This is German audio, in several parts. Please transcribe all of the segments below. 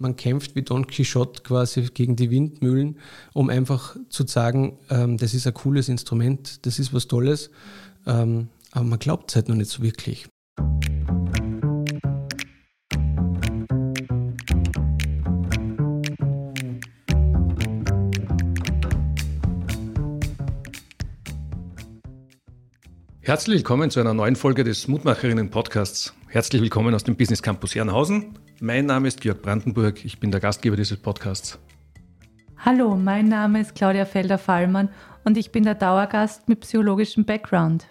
man kämpft wie Don Quixote quasi gegen die Windmühlen, um einfach zu sagen, ähm, das ist ein cooles Instrument, das ist was Tolles, ähm, aber man glaubt es halt noch nicht so wirklich. Herzlich willkommen zu einer neuen Folge des Mutmacherinnen-Podcasts. Herzlich willkommen aus dem Business Campus Herrenhausen. Mein Name ist Georg Brandenburg, ich bin der Gastgeber dieses Podcasts. Hallo, mein Name ist Claudia Felder-Fallmann und ich bin der Dauergast mit psychologischem Background.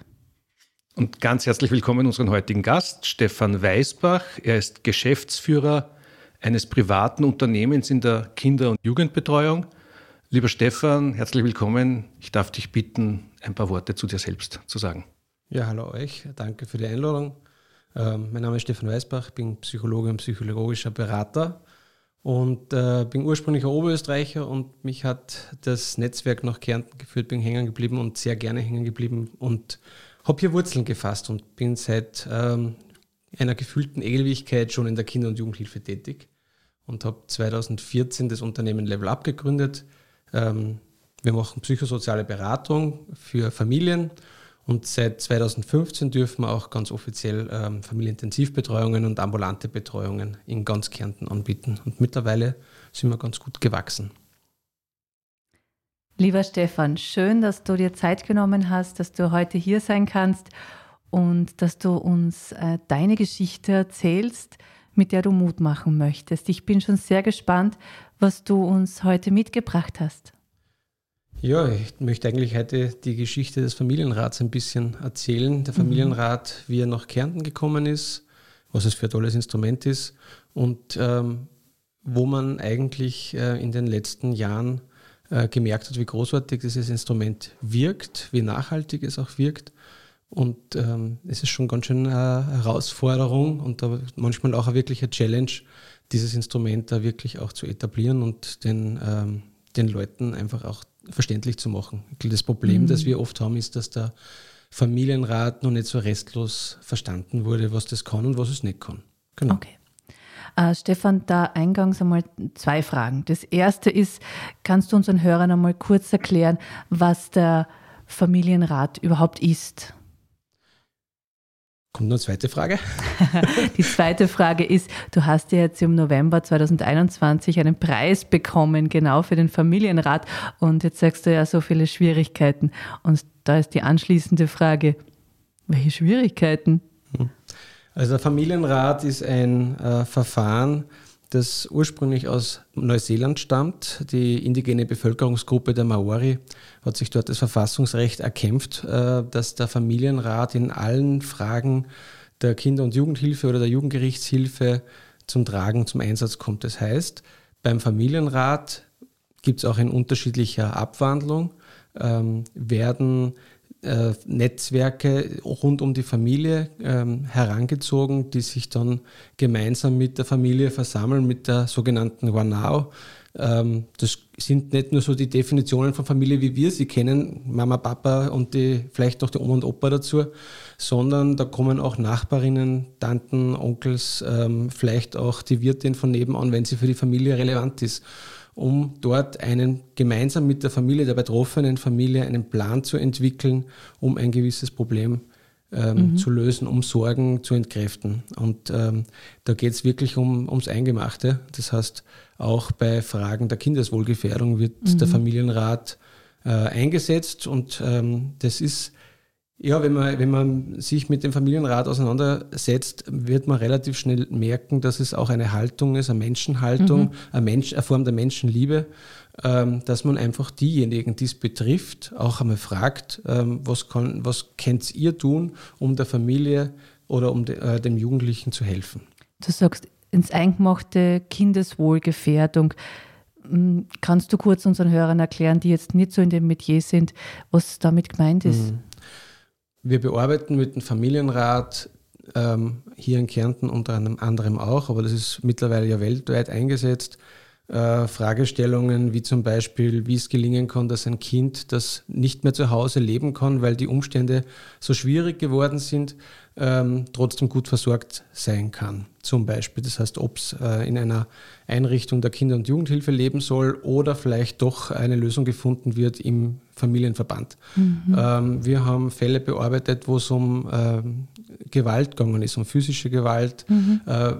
Und ganz herzlich willkommen unseren heutigen Gast, Stefan Weisbach. Er ist Geschäftsführer eines privaten Unternehmens in der Kinder- und Jugendbetreuung. Lieber Stefan, herzlich willkommen. Ich darf dich bitten, ein paar Worte zu dir selbst zu sagen. Ja, hallo euch. Danke für die Einladung. Ähm, mein Name ist Stefan Weisbach, bin Psychologe und psychologischer Berater und äh, bin ursprünglicher Oberösterreicher und mich hat das Netzwerk nach Kärnten geführt, bin hängen geblieben und sehr gerne hängen geblieben und habe hier Wurzeln gefasst und bin seit ähm, einer gefühlten Ewigkeit schon in der Kinder- und Jugendhilfe tätig und habe 2014 das Unternehmen Level Up gegründet. Ähm, wir machen psychosoziale Beratung für Familien und seit 2015 dürfen wir auch ganz offiziell ähm, Familienintensivbetreuungen und ambulante Betreuungen in ganz Kärnten anbieten. Und mittlerweile sind wir ganz gut gewachsen. Lieber Stefan, schön, dass du dir Zeit genommen hast, dass du heute hier sein kannst und dass du uns äh, deine Geschichte erzählst, mit der du Mut machen möchtest. Ich bin schon sehr gespannt, was du uns heute mitgebracht hast. Ja, ich möchte eigentlich heute die Geschichte des Familienrats ein bisschen erzählen. Der mhm. Familienrat, wie er nach Kärnten gekommen ist, was es für ein tolles Instrument ist und ähm, wo man eigentlich äh, in den letzten Jahren äh, gemerkt hat, wie großartig dieses Instrument wirkt, wie nachhaltig es auch wirkt. Und ähm, es ist schon ganz schön eine Herausforderung und manchmal auch eine wirkliche Challenge, dieses Instrument da wirklich auch zu etablieren und den, ähm, den Leuten einfach auch verständlich zu machen. Das Problem, mhm. das wir oft haben, ist, dass der Familienrat noch nicht so restlos verstanden wurde, was das kann und was es nicht kann. Genau. Okay. Uh, Stefan, da eingangs einmal zwei Fragen. Das erste ist, kannst du unseren Hörern einmal kurz erklären, was der Familienrat überhaupt ist? Kommt noch eine zweite Frage? Die zweite Frage ist, du hast ja jetzt im November 2021 einen Preis bekommen, genau für den Familienrat. Und jetzt sagst du ja so viele Schwierigkeiten. Und da ist die anschließende Frage, welche Schwierigkeiten? Also der Familienrat ist ein äh, Verfahren, das ursprünglich aus Neuseeland stammt. Die indigene Bevölkerungsgruppe der Maori hat sich dort das Verfassungsrecht erkämpft, äh, dass der Familienrat in allen Fragen der Kinder- und Jugendhilfe oder der Jugendgerichtshilfe zum Tragen, zum Einsatz kommt. Das heißt, beim Familienrat gibt es auch in unterschiedlicher Abwandlung, ähm, werden äh, Netzwerke rund um die Familie ähm, herangezogen, die sich dann gemeinsam mit der Familie versammeln, mit der sogenannten Wanao. Ähm, das sind nicht nur so die Definitionen von Familie, wie wir sie kennen, Mama, Papa und die, vielleicht noch die Oma und Opa dazu, sondern da kommen auch Nachbarinnen, Tanten, Onkels, ähm, vielleicht auch die Wirtin von nebenan, wenn sie für die Familie relevant ist um dort einen gemeinsam mit der Familie, der betroffenen Familie, einen Plan zu entwickeln, um ein gewisses Problem ähm, mhm. zu lösen, um Sorgen zu entkräften. Und ähm, da geht es wirklich um, ums Eingemachte. Das heißt, auch bei Fragen der Kindeswohlgefährdung wird mhm. der Familienrat äh, eingesetzt und ähm, das ist ja, wenn man, wenn man sich mit dem Familienrat auseinandersetzt, wird man relativ schnell merken, dass es auch eine Haltung ist, eine Menschenhaltung, mhm. eine, Mensch, eine Form der Menschenliebe, ähm, dass man einfach diejenigen, die es betrifft, auch einmal fragt, ähm, was, kann, was könnt ihr tun, um der Familie oder um de, äh, dem Jugendlichen zu helfen. Du sagst, ins Eingemachte Kindeswohlgefährdung. Hm, kannst du kurz unseren Hörern erklären, die jetzt nicht so in dem Metier sind, was damit gemeint ist? Mhm. Wir bearbeiten mit dem Familienrat ähm, hier in Kärnten unter anderem auch, aber das ist mittlerweile ja weltweit eingesetzt. Äh, Fragestellungen wie zum Beispiel, wie es gelingen kann, dass ein Kind, das nicht mehr zu Hause leben kann, weil die Umstände so schwierig geworden sind, ähm, trotzdem gut versorgt sein kann. Zum Beispiel. Das heißt, ob es äh, in einer Einrichtung der Kinder- und Jugendhilfe leben soll oder vielleicht doch eine Lösung gefunden wird im Familienverband. Mhm. Ähm, wir haben Fälle bearbeitet, wo es um ähm, Gewalt gegangen ist, um physische Gewalt. Mhm. Äh,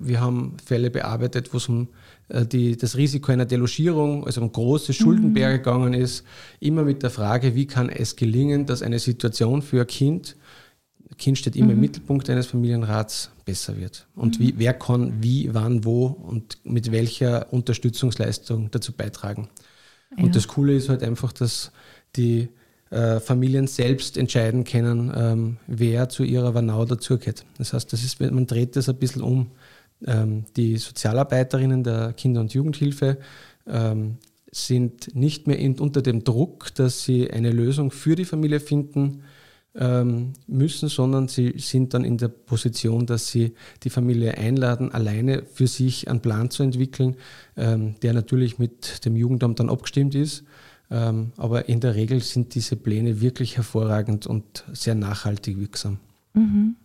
wir haben Fälle bearbeitet, wo es um äh, die, das Risiko einer Delogierung, also um große Schuldenberge mhm. gegangen ist, immer mit der Frage, wie kann es gelingen, dass eine Situation für ein Kind, Kind steht immer mhm. im Mittelpunkt eines Familienrats, besser wird. Und mhm. wie, wer kann wie, wann, wo und mit welcher Unterstützungsleistung dazu beitragen. Ja. Und das Coole ist halt einfach, dass die äh, Familien selbst entscheiden können, ähm, wer zu ihrer Wanau dazugehört. Das heißt, das ist, man dreht das ein bisschen um. Ähm, die Sozialarbeiterinnen der Kinder- und Jugendhilfe ähm, sind nicht mehr in, unter dem Druck, dass sie eine Lösung für die Familie finden ähm, müssen, sondern sie sind dann in der Position, dass sie die Familie einladen, alleine für sich einen Plan zu entwickeln, ähm, der natürlich mit dem Jugendamt dann abgestimmt ist. Ähm, aber in der Regel sind diese Pläne wirklich hervorragend und sehr nachhaltig wirksam. Mhm.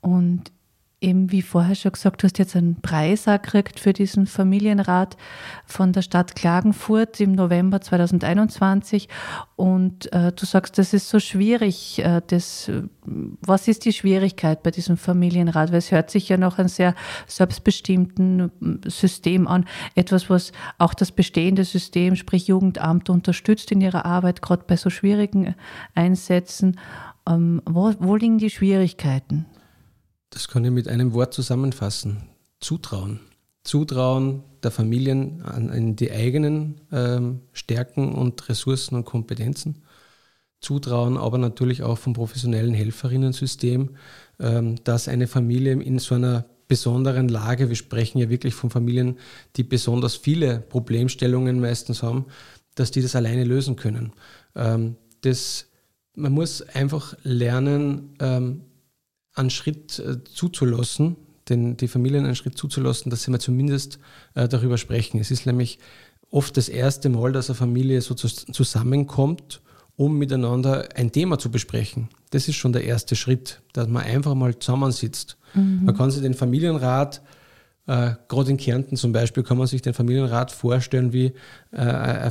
Und eben wie vorher schon gesagt, du hast jetzt einen Preis gekriegt für diesen Familienrat von der Stadt Klagenfurt im November 2021 und äh, du sagst, das ist so schwierig. Äh, das, was ist die Schwierigkeit bei diesem Familienrat? Weil es hört sich ja noch ein sehr selbstbestimmten System an, etwas, was auch das bestehende System, sprich Jugendamt, unterstützt in ihrer Arbeit, gerade bei so schwierigen Einsätzen. Ähm, wo, wo liegen die Schwierigkeiten? Das kann ich mit einem Wort zusammenfassen. Zutrauen. Zutrauen der Familien an, an die eigenen ähm, Stärken und Ressourcen und Kompetenzen. Zutrauen aber natürlich auch vom professionellen Helferinnensystem, ähm, dass eine Familie in so einer besonderen Lage, wir sprechen ja wirklich von Familien, die besonders viele Problemstellungen meistens haben, dass die das alleine lösen können. Ähm, das, man muss einfach lernen, ähm, einen Schritt äh, zuzulassen, den, die Familien einen Schritt zuzulassen, dass sie mal zumindest äh, darüber sprechen. Es ist nämlich oft das erste Mal, dass eine Familie so zusammenkommt, um miteinander ein Thema zu besprechen. Das ist schon der erste Schritt, dass man einfach mal zusammensitzt. Mhm. Man kann sich den Familienrat äh, Gerade in Kärnten zum Beispiel kann man sich den Familienrat vorstellen wie äh,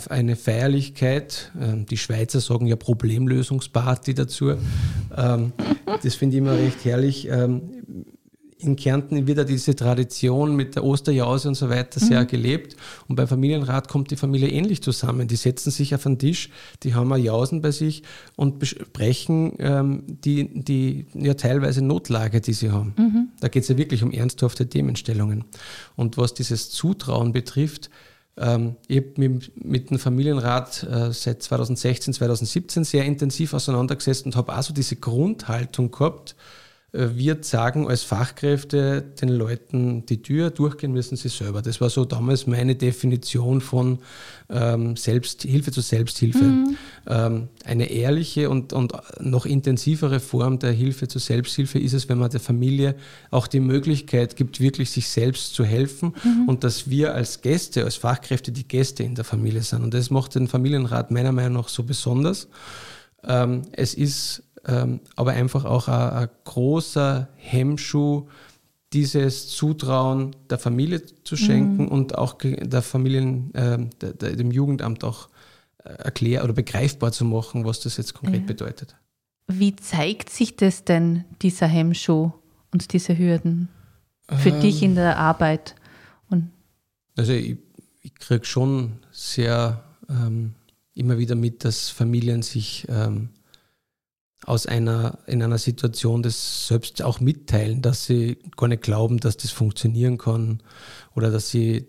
eine Feierlichkeit. Ähm, die Schweizer sagen ja Problemlösungsparty dazu. Ähm, das finde ich immer recht herrlich. Ähm, in Kärnten wird ja diese Tradition mit der Osterjause und so weiter sehr mhm. gelebt. Und beim Familienrat kommt die Familie ähnlich zusammen. Die setzen sich auf den Tisch, die haben eine Jausen bei sich und besprechen ähm, die, die ja teilweise Notlage, die sie haben. Mhm. Da geht es ja wirklich um ernsthafte Themenstellungen. Und was dieses Zutrauen betrifft, ähm, ich habe mich mit dem Familienrat äh, seit 2016, 2017 sehr intensiv auseinandergesetzt und habe auch so diese Grundhaltung gehabt, wir sagen als Fachkräfte den Leuten die Tür, durchgehen müssen sie selber. Das war so damals meine Definition von ähm, Selbst, Hilfe zur Selbsthilfe. Mhm. Ähm, eine ehrliche und, und noch intensivere Form der Hilfe zur Selbsthilfe ist es, wenn man der Familie auch die Möglichkeit gibt, wirklich sich selbst zu helfen mhm. und dass wir als Gäste, als Fachkräfte die Gäste in der Familie sind. Und das macht den Familienrat meiner Meinung nach so besonders. Ähm, es ist aber einfach auch ein, ein, großer Hemmschuh, dieses Zutrauen der Familie zu schenken mhm. und auch der Familien, äh, der, der, dem Jugendamt auch äh, erklären oder begreifbar zu machen, was das jetzt konkret ja. bedeutet. Wie zeigt sich das denn, dieser Hemmschuh und diese Hürden für ähm, dich in der Arbeit? Und also ich, ich kriege schon sehr ähm, immer wieder mit, dass Familien sich ähm, aus einer, in einer Situation das selbst auch mitteilen, dass sie gar nicht glauben, dass das funktionieren kann oder dass sie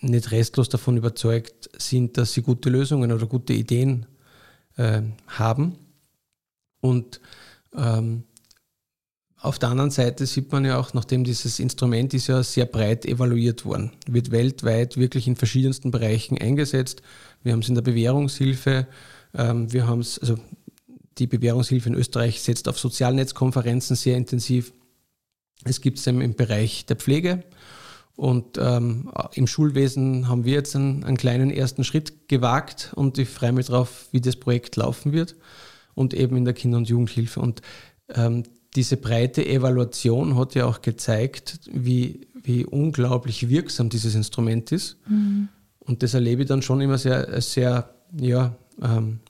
nicht restlos davon überzeugt sind, dass sie gute Lösungen oder gute Ideen äh, haben. Und ähm, auf der anderen Seite sieht man ja auch, nachdem dieses Instrument ist ja sehr breit evaluiert worden, wird weltweit wirklich in verschiedensten Bereichen eingesetzt. Wir haben es in der Bewährungshilfe, ähm, wir haben es, also die Bewährungshilfe in Österreich setzt auf Sozialnetzkonferenzen sehr intensiv. Es gibt es im Bereich der Pflege. Und ähm, im Schulwesen haben wir jetzt einen, einen, kleinen ersten Schritt gewagt und ich freue mich darauf, wie das Projekt laufen wird. Und eben in der Kinder- und Jugendhilfe. Und ähm, diese breite Evaluation hat ja auch gezeigt, wie, wie unglaublich wirksam dieses Instrument ist. Mhm. Und das erlebe ich dann schon immer sehr, sehr ja, ähm,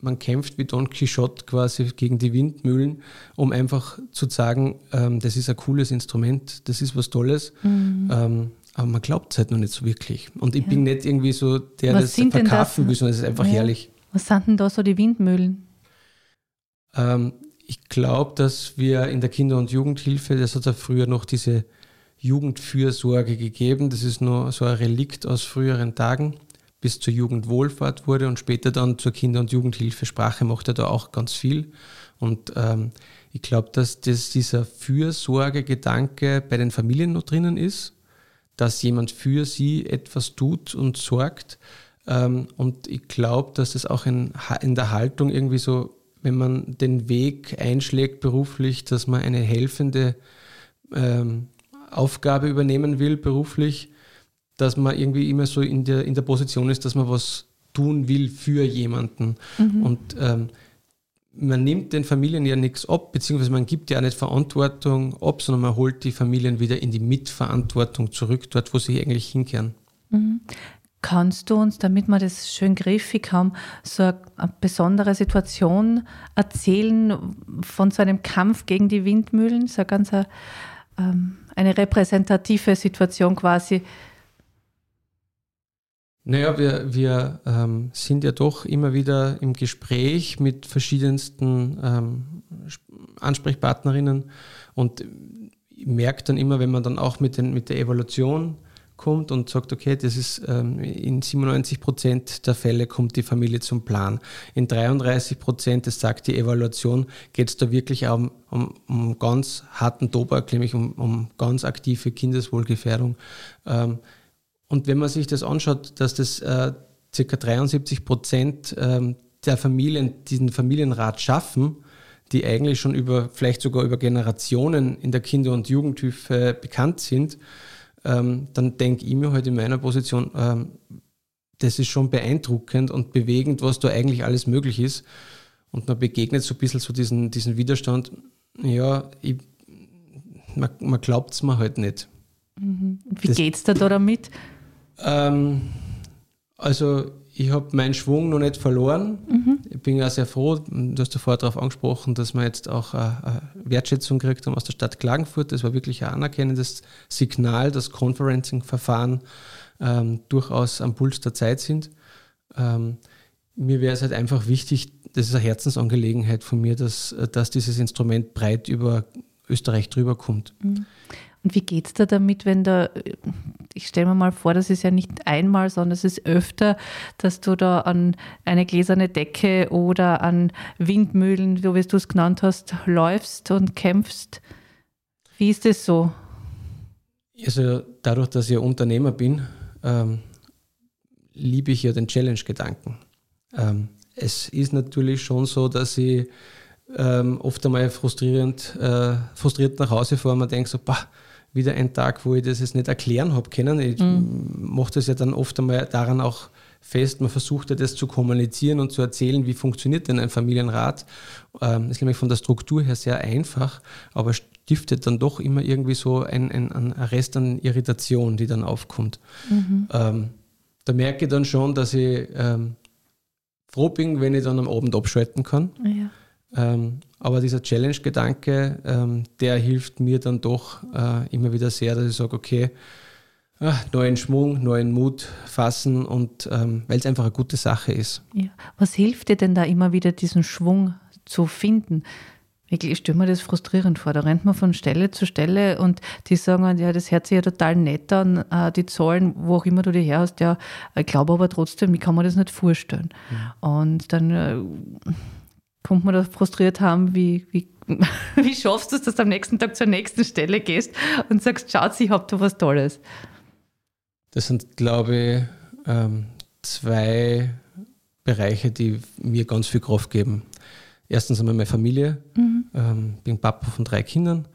man kämpft wie Don Quixote quasi gegen die Windmühlen, um einfach zu sagen, ähm, das ist ein cooles Instrument, das ist was Tolles. Mhm. Ähm, aber man glaubt es halt noch nicht so wirklich. Und ich ja. bin nicht irgendwie so der, der das verkaufen will, sondern es ist einfach ja. herrlich. Was sind denn da so die Windmühlen? Ähm, ich glaube, dass wir in der Kinder- und Jugendhilfe, das hat ja früher noch diese Jugendfürsorge gegeben. Das ist nur so ein Relikt aus früheren Tagen bis zur Jugendwohlfahrt wurde und später dann zur Kinder- und Jugendhilfe. Sprache macht er da auch ganz viel. Und ähm, ich glaube, dass das, dieser Fürsorgegedanke bei den Familien noch drinnen ist, dass jemand für sie etwas tut und sorgt. Ähm, und ich glaube, dass das auch in, in der Haltung irgendwie so, wenn man den Weg einschlägt beruflich, dass man eine helfende ähm, Aufgabe übernehmen will beruflich, dass man irgendwie immer so in der, in der Position ist, dass man was tun will für jemanden. Mhm. Und ähm, man nimmt den Familien ja nichts ab, beziehungsweise man gibt ja auch nicht Verantwortung ab, sondern man holt die Familien wieder in die Mitverantwortung zurück, dort, wo sie eigentlich hinkehren. Mhm. Kannst du uns, damit wir das schön griffig haben, so eine, eine, besondere Situation erzählen von so einem Kampf gegen die Windmühlen? So eine ganz eine, ähm, eine repräsentative Situation quasi, naja, wir, wir ähm, sind ja doch immer wieder im Gespräch mit verschiedensten ähm, Ansprechpartnerinnen und ich merke dann immer, wenn man dann auch mit, den, mit der Evaluation kommt und sagt, okay, das ist ähm, in 97 Prozent der Fälle kommt die Familie zum Plan. In 33 Prozent, das sagt die Evaluation, geht es da wirklich um, um, um ganz harten Tobak, nämlich um, um ganz aktive Kindeswohlgefährdung. Ähm, und wenn man sich das anschaut, dass das äh, ca. 73 Prozent ähm, der Familien diesen Familienrat schaffen, die eigentlich schon über, vielleicht sogar über Generationen in der Kinder- und Jugendhilfe bekannt sind, ähm, dann denke ich mir heute halt in meiner Position, ähm, das ist schon beeindruckend und bewegend, was da eigentlich alles möglich ist. Und man begegnet so ein bisschen so diesen, diesen Widerstand, ja, ich, man, man glaubt es mir halt nicht. Mhm. Wie geht es da damit? Ähm, also ich habe meinen Schwung noch nicht verloren. Mhm. Ich bin ja sehr froh, du hast ja vorher darauf angesprochen, dass man jetzt auch eine Wertschätzung kriegt aus der Stadt Klagenfurt. Das war wirklich ein anerkennendes Signal, dass Conferencing-Verfahren ähm, durchaus am Puls der Zeit sind. Ähm, mir wäre es halt einfach wichtig, das ist eine Herzensangelegenheit von mir, dass, dass dieses Instrument breit über Österreich drüber kommt. Mhm. Und wie geht es da damit, wenn da, ich stelle mir mal vor, das ist ja nicht einmal, sondern es ist öfter, dass du da an eine gläserne Decke oder an Windmühlen, so wie du es genannt hast, läufst und kämpfst. Wie ist das so? Also dadurch, dass ich Unternehmer bin, ähm, liebe ich ja den Challenge-Gedanken. Ähm, es ist natürlich schon so, dass ich ähm, oft einmal frustrierend, äh, frustriert nach Hause fahre und man denkt so, bah, wieder ein Tag, wo ich das jetzt nicht erklären habe können. Ich mhm. mache das ja dann oft einmal daran auch fest, man versucht ja das zu kommunizieren und zu erzählen, wie funktioniert denn ein Familienrat. Ähm, ist nämlich von der Struktur her sehr einfach, aber stiftet dann doch immer irgendwie so ein, ein, ein Rest an Irritation, die dann aufkommt. Mhm. Ähm, da merke ich dann schon, dass ich ähm, froh bin, wenn ich dann am Abend abschalten kann. Ja. Ähm, aber dieser Challenge-Gedanke, ähm, der hilft mir dann doch äh, immer wieder sehr, dass ich sage, okay, äh, neuen Schwung, neuen Mut fassen und ähm, weil es einfach eine gute Sache ist. Ja. Was hilft dir denn da immer wieder, diesen Schwung zu finden? Ich stelle mir das frustrierend vor. Da rennt man von Stelle zu Stelle und die sagen, ja, das hört sich ja total nett an, äh, die Zahlen, wo auch immer du die her hast, ja, ich glaube aber trotzdem, ich kann mir das nicht vorstellen. Mhm. Und dann kommt man da frustriert haben, wie, wie, wie schaffst du es, dass du am nächsten Tag zur nächsten Stelle gehst und sagst, schaut, ich habe da was Tolles. Das sind, glaube ich, ähm, zwei Bereiche, die mir ganz viel Kraft geben. Erstens einmal meine Familie. Mhm. Ähm, bin Papa von drei Kindern.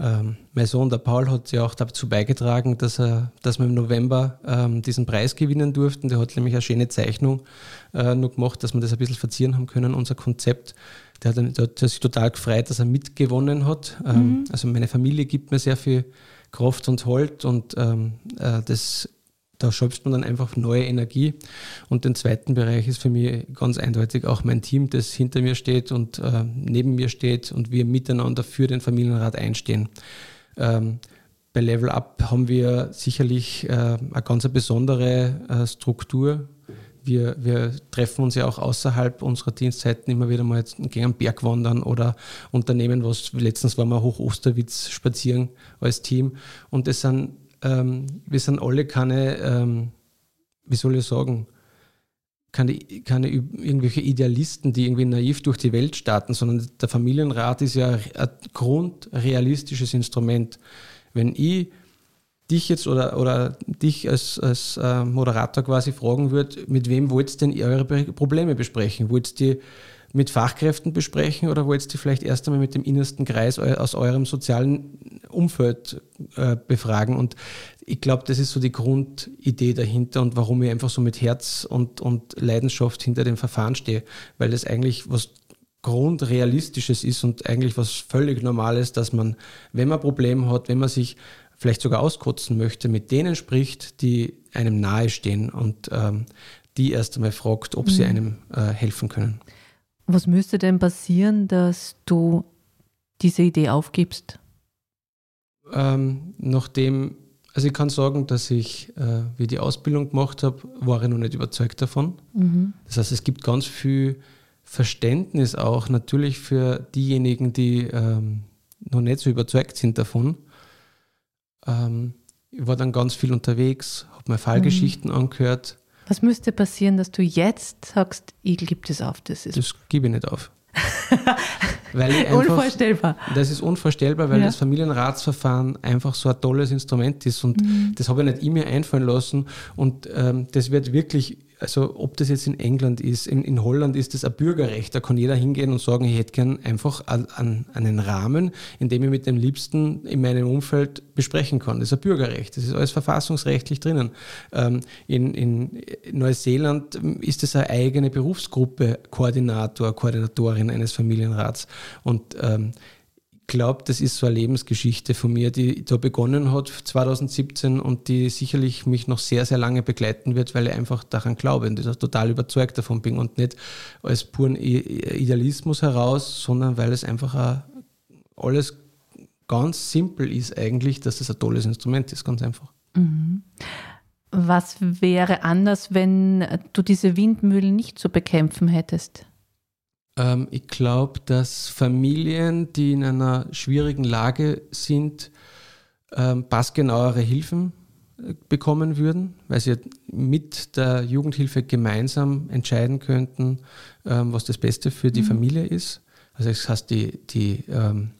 Ähm, mein Sohn, der Paul, hat ja auch dazu beigetragen, dass, er, dass wir im November ähm, diesen Preis gewinnen durften. Der hat nämlich eine schöne Zeichnung äh, nur gemacht, dass wir das ein bisschen verzieren haben können, unser Konzept. Der hat, der hat sich total gefreut, dass er mitgewonnen hat. Ähm, mhm. Also meine Familie gibt mir sehr viel Kraft und Halt und ähm, äh, das da schöpft man dann einfach neue Energie. Und den zweiten Bereich ist für mich ganz eindeutig auch mein Team, das hinter mir steht und äh, neben mir steht und wir miteinander für den Familienrat einstehen. Ähm, bei Level Up haben wir sicherlich äh, eine ganz besondere äh, Struktur. Wir, wir, treffen uns ja auch außerhalb unserer Dienstzeiten immer wieder mal gegen einen Berg wandern oder unternehmen was. Letztens waren wir hoch Osterwitz spazieren als Team. Und das sind ähm, wir sind alle keine, ähm, wie soll ich sagen, keine, keine irgendwelche Idealisten, die irgendwie naiv durch die Welt starten, sondern der Familienrat ist ja ein grundrealistisches Instrument. Wenn ich dich jetzt oder, oder dich als, als äh, Moderator quasi fragen würde, mit wem wollt ihr denn eure Probleme besprechen? Wollt ihr mit Fachkräften besprechen oder wollt ihr vielleicht erst einmal mit dem innersten Kreis aus eurem sozialen Umfeld äh, befragen? Und ich glaube, das ist so die Grundidee dahinter und warum ich einfach so mit Herz und, und Leidenschaft hinter dem Verfahren stehe, weil das eigentlich was Grundrealistisches ist und eigentlich was völlig Normales, dass man, wenn man Probleme hat, wenn man sich vielleicht sogar auskotzen möchte, mit denen spricht, die einem nahestehen und ähm, die erst einmal fragt, ob mhm. sie einem äh, helfen können. Was müsste denn passieren, dass du diese Idee aufgibst? Ähm, nachdem, also ich kann sagen, dass ich, äh, wie die Ausbildung gemacht habe, war ich noch nicht überzeugt davon. Mhm. Das heißt, es gibt ganz viel Verständnis auch natürlich für diejenigen, die ähm, noch nicht so überzeugt sind davon. Ähm, ich war dann ganz viel unterwegs, habe mir Fallgeschichten mhm. angehört, was müsste passieren, dass du jetzt sagst, ich gebe das auf? Das, ist das gebe ich nicht auf. einfach, unvorstellbar. Das ist unvorstellbar, weil ja. das Familienratsverfahren einfach so ein tolles Instrument ist und mhm. das habe ich nicht immer einfallen lassen und ähm, das wird wirklich also ob das jetzt in England ist, in, in Holland ist das ein Bürgerrecht. Da kann jeder hingehen und sagen, ich hätte gern einfach an, an, einen Rahmen, in dem ich mit dem Liebsten in meinem Umfeld besprechen kann. Das ist ein Bürgerrecht. Das ist alles verfassungsrechtlich drinnen. Ähm, in, in Neuseeland ist es eine eigene Berufsgruppe, Koordinator, Koordinatorin eines Familienrats. Und ähm, glaube, das ist so eine Lebensgeschichte von mir, die da begonnen hat 2017 und die sicherlich mich noch sehr, sehr lange begleiten wird, weil ich einfach daran glaube und total überzeugt davon bin und nicht als puren Idealismus heraus, sondern weil es einfach alles ganz simpel ist eigentlich, dass es ein tolles Instrument ist, ganz einfach. Mhm. Was wäre anders, wenn du diese Windmühlen nicht zu bekämpfen hättest? Ähm, ich glaube, dass Familien, die in einer schwierigen Lage sind, ähm, passgenauere Hilfen äh, bekommen würden, weil sie mit der Jugendhilfe gemeinsam entscheiden könnten, ähm, was das Beste für die mhm. Familie ist. Also das heißt, die, die ähm,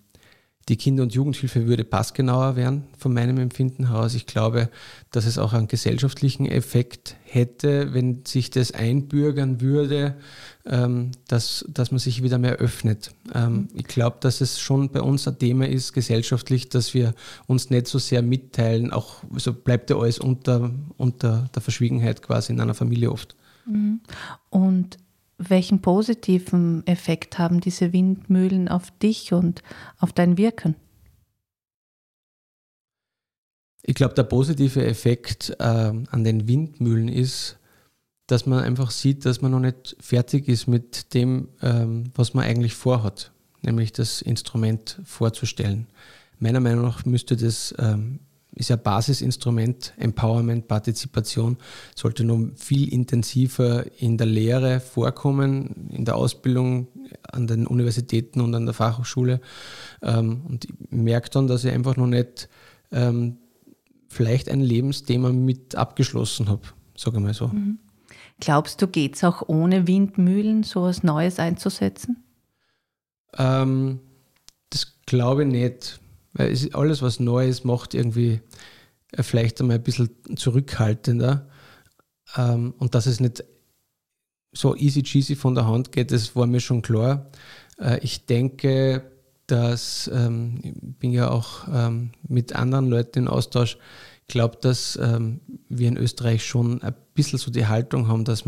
die Kinder- und Jugendhilfe würde passgenauer werden, von meinem Empfinden heraus. Ich glaube, dass es auch einen gesellschaftlichen Effekt hätte, wenn sich das einbürgern würde, ähm, dass, dass man sich wieder mehr öffnet. Ähm, ich glaube, dass es schon bei uns ein Thema ist, gesellschaftlich, dass wir uns nicht so sehr mitteilen, auch so also bleibt ja alles unter, unter der Verschwiegenheit quasi in einer Familie oft. Mhm. Und welchen positiven Effekt haben diese Windmühlen auf dich und auf dein Wirken? Ich glaube, der positive Effekt äh, an den Windmühlen ist, dass man einfach sieht, dass man noch nicht fertig ist mit dem, ähm, was man eigentlich vorhat, nämlich das Instrument vorzustellen. Meiner Meinung nach müsste das ähm, ist ja Basisinstrument, Empowerment, Partizipation, sollte noch viel intensiver in der Lehre vorkommen, in der Ausbildung an den Universitäten und an der Fachhochschule. Ähm, und ich merke dann, dass ich einfach noch nicht ähm, vielleicht ein Lebensthema mit abgeschlossen habe, sage ich mal so. Mhm. Glaubst du, geht es auch ohne Windmühlen, so etwas Neues einzusetzen? Ähm, das glaube ich nicht weil es, alles, was neu ist, macht irgendwie äh, vielleicht einmal ein bisschen zurückhaltender. Ähm, und dass es nicht so easy cheesy von der Hand geht, das war mir schon klar. Äh, ich denke, dass ähm, ich bin ja auch ähm, mit anderen Leuten in Austausch. Ich glaube, dass wir in Österreich schon ein bisschen so die Haltung haben, dass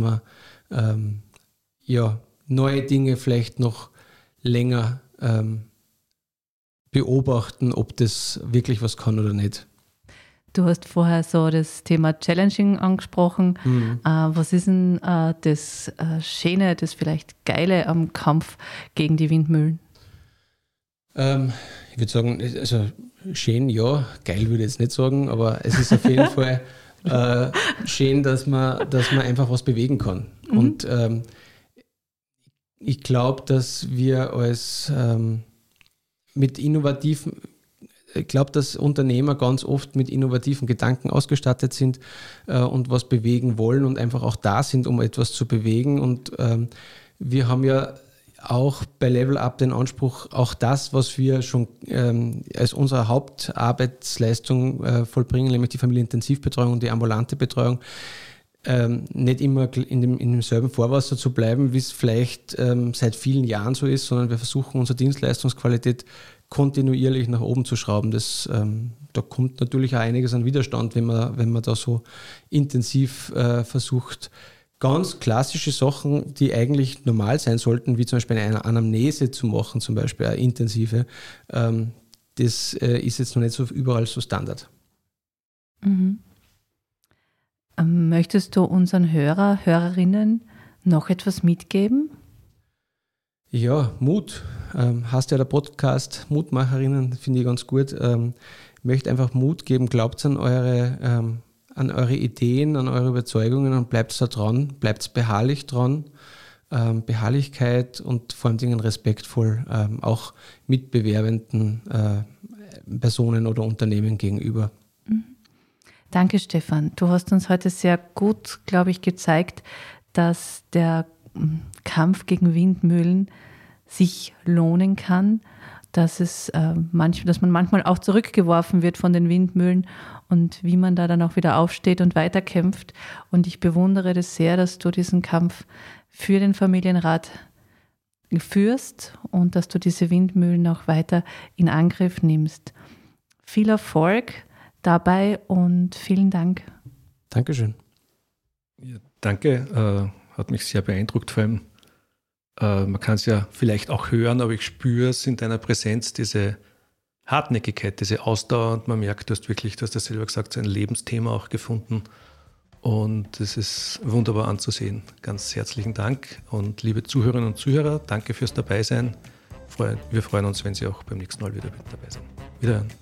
ähm, ja, neue Dinge vielleicht noch länger ähm, beobachten, ob das wirklich was kann oder nicht. Du hast vorher so das Thema Challenging angesprochen. Mhm. Äh, was ist denn äh, das äh, Schöne, das vielleicht Geile am Kampf gegen die Windmühlen? Ähm, ich würde sagen, also schön, ja, geil würde ich jetzt nicht sagen, aber es ist auf jeden Fall äh, schön, dass man, dass man einfach was bewegen kann. Mhm. Und ähm, ich glaube, dass wir als ähm, mit innovativen, ich glaube, dass Unternehmer ganz oft mit innovativen Gedanken ausgestattet sind äh, und was bewegen wollen und einfach auch da sind, um etwas zu bewegen. Und ähm, wir haben ja auch bei Level Up den Anspruch, auch das, was wir schon ähm, als unsere Hauptarbeitsleistung äh, vollbringen, nämlich die Familienintensivbetreuung und die ambulante Betreuung, ähm, nicht immer in, dem, in demselben Vorwasser zu bleiben, wie es vielleicht ähm, seit vielen Jahren so ist, sondern wir versuchen unsere Dienstleistungsqualität kontinuierlich nach oben zu schrauben. Das, ähm, da kommt natürlich auch einiges an Widerstand, wenn man, wenn man da so intensiv äh, versucht, ganz klassische Sachen, die eigentlich normal sein sollten, wie zum Beispiel eine Anamnese zu machen, zum Beispiel eine intensive, ähm, das äh, ist jetzt noch nicht so überall so Standard. Mhm. Ähm, möchtest du unseren Hörer, Hörerinnen noch etwas mitgeben? Ja, Mut. Ähm, hast ja der Podcast Mutmacherinnen, finde ich ganz gut. Ähm, ich möchte einfach Mut geben, glaubt an eure, ähm, an eure Ideen, an eure Überzeugungen und bleibt da dran, bleibt beharrlich dran. Ähm, Beharrlichkeit und vor allem Dingen respektvoll ähm, auch mitbewerbenden äh, Personen oder Unternehmen gegenüber. Danke, Stefan. Du hast uns heute sehr gut, glaube ich, gezeigt, dass der hm, Kampf gegen Windmühlen sich lohnen kann, dass, es, äh, manch, dass man manchmal auch zurückgeworfen wird von den Windmühlen und wie man da dann auch wieder aufsteht und weiterkämpft. Und ich bewundere das sehr, dass du diesen Kampf für den Familienrat führst und dass du diese Windmühlen auch weiter in Angriff nimmst. Viel Erfolg dabei und vielen Dank. Dankeschön. Ja, danke, äh, hat mich sehr beeindruckt. Vor allem, äh, man kann es ja vielleicht auch hören, aber ich spüre es in deiner Präsenz, diese Hartnäckigkeit, diese Ausdauer und man merkt, du hast wirklich, du hast das selber gesagt, so ein Lebensthema auch gefunden. Und es ist wunderbar anzusehen. Ganz herzlichen Dank und liebe Zuhörerinnen und Zuhörer, danke fürs Dabeisein. Wir freuen uns, wenn Sie auch beim nächsten Mal wieder dabei sind. Wiederhören.